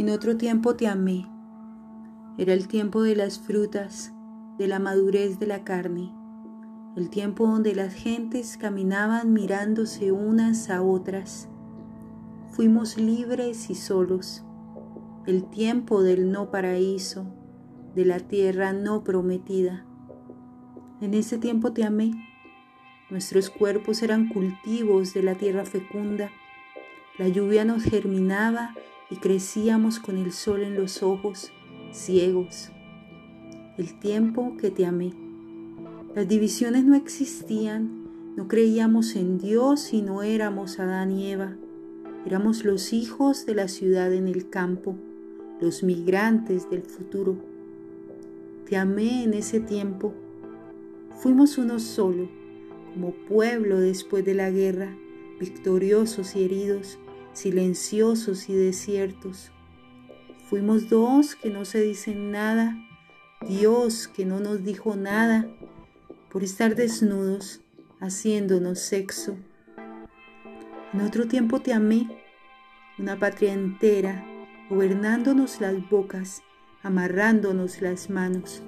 En otro tiempo te amé. Era el tiempo de las frutas, de la madurez de la carne, el tiempo donde las gentes caminaban mirándose unas a otras. Fuimos libres y solos, el tiempo del no paraíso, de la tierra no prometida. En ese tiempo te amé. Nuestros cuerpos eran cultivos de la tierra fecunda. La lluvia nos germinaba y crecíamos con el sol en los ojos, ciegos. El tiempo que te amé. Las divisiones no existían, no creíamos en Dios y no éramos Adán y Eva. Éramos los hijos de la ciudad en el campo, los migrantes del futuro. Te amé en ese tiempo. Fuimos uno solo, como pueblo después de la guerra, victoriosos y heridos, silenciosos y desiertos. Fuimos dos que no se dicen nada, Dios que no nos dijo nada, por estar desnudos, haciéndonos sexo. En otro tiempo te amé, una patria entera, gobernándonos las bocas, amarrándonos las manos.